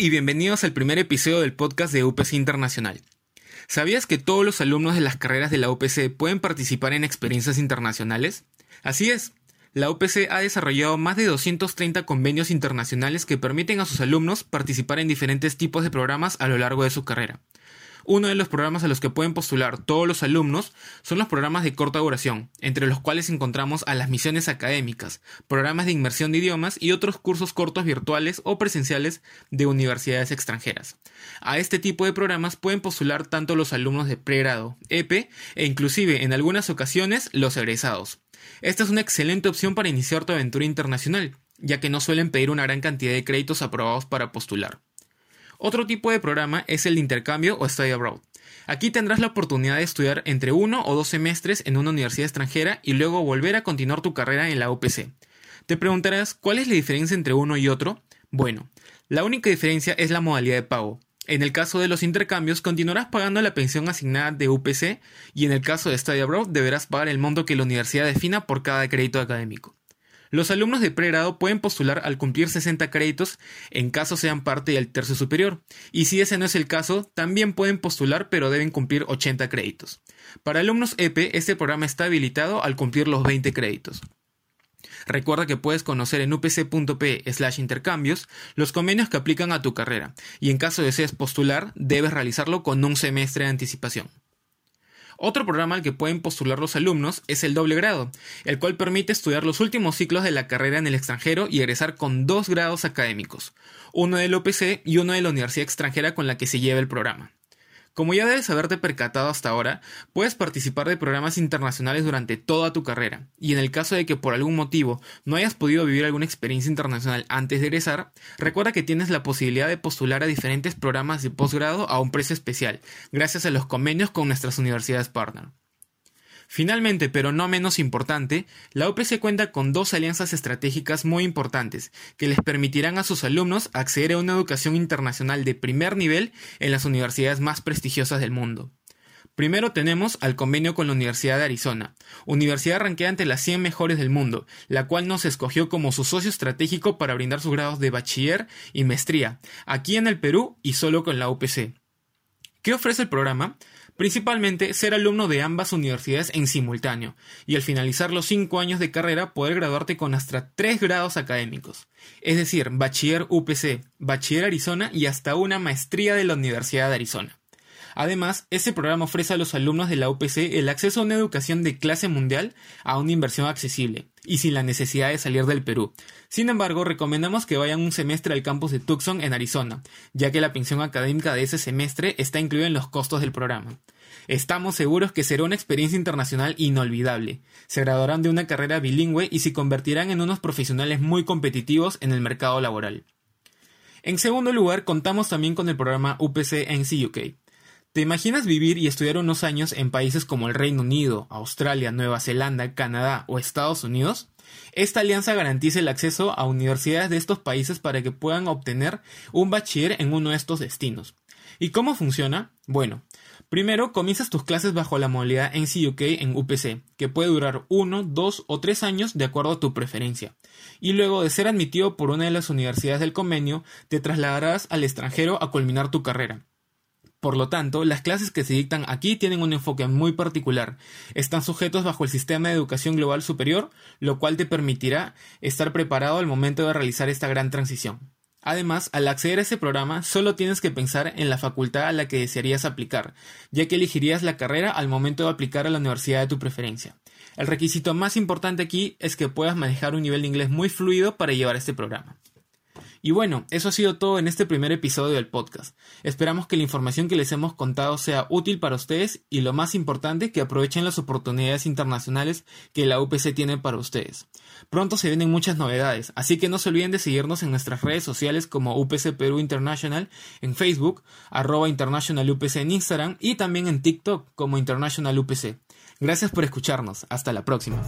Y bienvenidos al primer episodio del podcast de UPC Internacional. ¿Sabías que todos los alumnos de las carreras de la UPC pueden participar en experiencias internacionales? Así es. La UPC ha desarrollado más de 230 convenios internacionales que permiten a sus alumnos participar en diferentes tipos de programas a lo largo de su carrera. Uno de los programas a los que pueden postular todos los alumnos son los programas de corta duración, entre los cuales encontramos a las misiones académicas, programas de inmersión de idiomas y otros cursos cortos virtuales o presenciales de universidades extranjeras. A este tipo de programas pueden postular tanto los alumnos de pregrado, EP e inclusive en algunas ocasiones los egresados. Esta es una excelente opción para iniciar tu aventura internacional, ya que no suelen pedir una gran cantidad de créditos aprobados para postular. Otro tipo de programa es el de intercambio o study abroad. Aquí tendrás la oportunidad de estudiar entre uno o dos semestres en una universidad extranjera y luego volver a continuar tu carrera en la UPC. Te preguntarás, ¿cuál es la diferencia entre uno y otro? Bueno, la única diferencia es la modalidad de pago. En el caso de los intercambios, continuarás pagando la pensión asignada de UPC y en el caso de Study Abroad deberás pagar el monto que la universidad defina por cada crédito académico. Los alumnos de pregrado pueden postular al cumplir 60 créditos en caso sean parte del tercio superior, y si ese no es el caso, también pueden postular pero deben cumplir 80 créditos. Para alumnos EP, este programa está habilitado al cumplir los 20 créditos. Recuerda que puedes conocer en upc.p slash intercambios los convenios que aplican a tu carrera, y en caso desees postular, debes realizarlo con un semestre de anticipación. Otro programa al que pueden postular los alumnos es el doble grado, el cual permite estudiar los últimos ciclos de la carrera en el extranjero y egresar con dos grados académicos, uno del OPC y uno de la universidad extranjera con la que se lleva el programa. Como ya debes haberte percatado hasta ahora, puedes participar de programas internacionales durante toda tu carrera, y en el caso de que por algún motivo no hayas podido vivir alguna experiencia internacional antes de egresar, recuerda que tienes la posibilidad de postular a diferentes programas de posgrado a un precio especial, gracias a los convenios con nuestras universidades partner. Finalmente, pero no menos importante, la UPC cuenta con dos alianzas estratégicas muy importantes que les permitirán a sus alumnos acceder a una educación internacional de primer nivel en las universidades más prestigiosas del mundo. Primero tenemos al convenio con la Universidad de Arizona, universidad ranqueada entre las 100 mejores del mundo, la cual nos escogió como su socio estratégico para brindar sus grados de bachiller y maestría, aquí en el Perú y solo con la UPC. ¿Qué ofrece el programa? Principalmente ser alumno de ambas universidades en simultáneo, y al finalizar los cinco años de carrera poder graduarte con hasta tres grados académicos, es decir, bachiller UPC, bachiller Arizona y hasta una maestría de la Universidad de Arizona. Además, este programa ofrece a los alumnos de la UPC el acceso a una educación de clase mundial a una inversión accesible y sin la necesidad de salir del Perú. Sin embargo, recomendamos que vayan un semestre al campus de Tucson en Arizona, ya que la pensión académica de ese semestre está incluida en los costos del programa. Estamos seguros que será una experiencia internacional inolvidable. Se graduarán de una carrera bilingüe y se convertirán en unos profesionales muy competitivos en el mercado laboral. En segundo lugar, contamos también con el programa UPC NC UK, ¿Te imaginas vivir y estudiar unos años en países como el Reino Unido, Australia, Nueva Zelanda, Canadá o Estados Unidos? Esta alianza garantiza el acceso a universidades de estos países para que puedan obtener un bachiller en uno de estos destinos. ¿Y cómo funciona? Bueno, primero comienzas tus clases bajo la modalidad NCUK en UPC, que puede durar uno, dos o tres años de acuerdo a tu preferencia. Y luego de ser admitido por una de las universidades del convenio, te trasladarás al extranjero a culminar tu carrera. Por lo tanto, las clases que se dictan aquí tienen un enfoque muy particular. Están sujetos bajo el sistema de educación global superior, lo cual te permitirá estar preparado al momento de realizar esta gran transición. Además, al acceder a ese programa, solo tienes que pensar en la facultad a la que desearías aplicar, ya que elegirías la carrera al momento de aplicar a la universidad de tu preferencia. El requisito más importante aquí es que puedas manejar un nivel de inglés muy fluido para llevar este programa. Y bueno, eso ha sido todo en este primer episodio del podcast. Esperamos que la información que les hemos contado sea útil para ustedes y lo más importante, que aprovechen las oportunidades internacionales que la UPC tiene para ustedes. Pronto se vienen muchas novedades, así que no se olviden de seguirnos en nuestras redes sociales como UPC Perú International en Facebook, arroba International UPC en Instagram y también en TikTok como International UPC. Gracias por escucharnos. Hasta la próxima.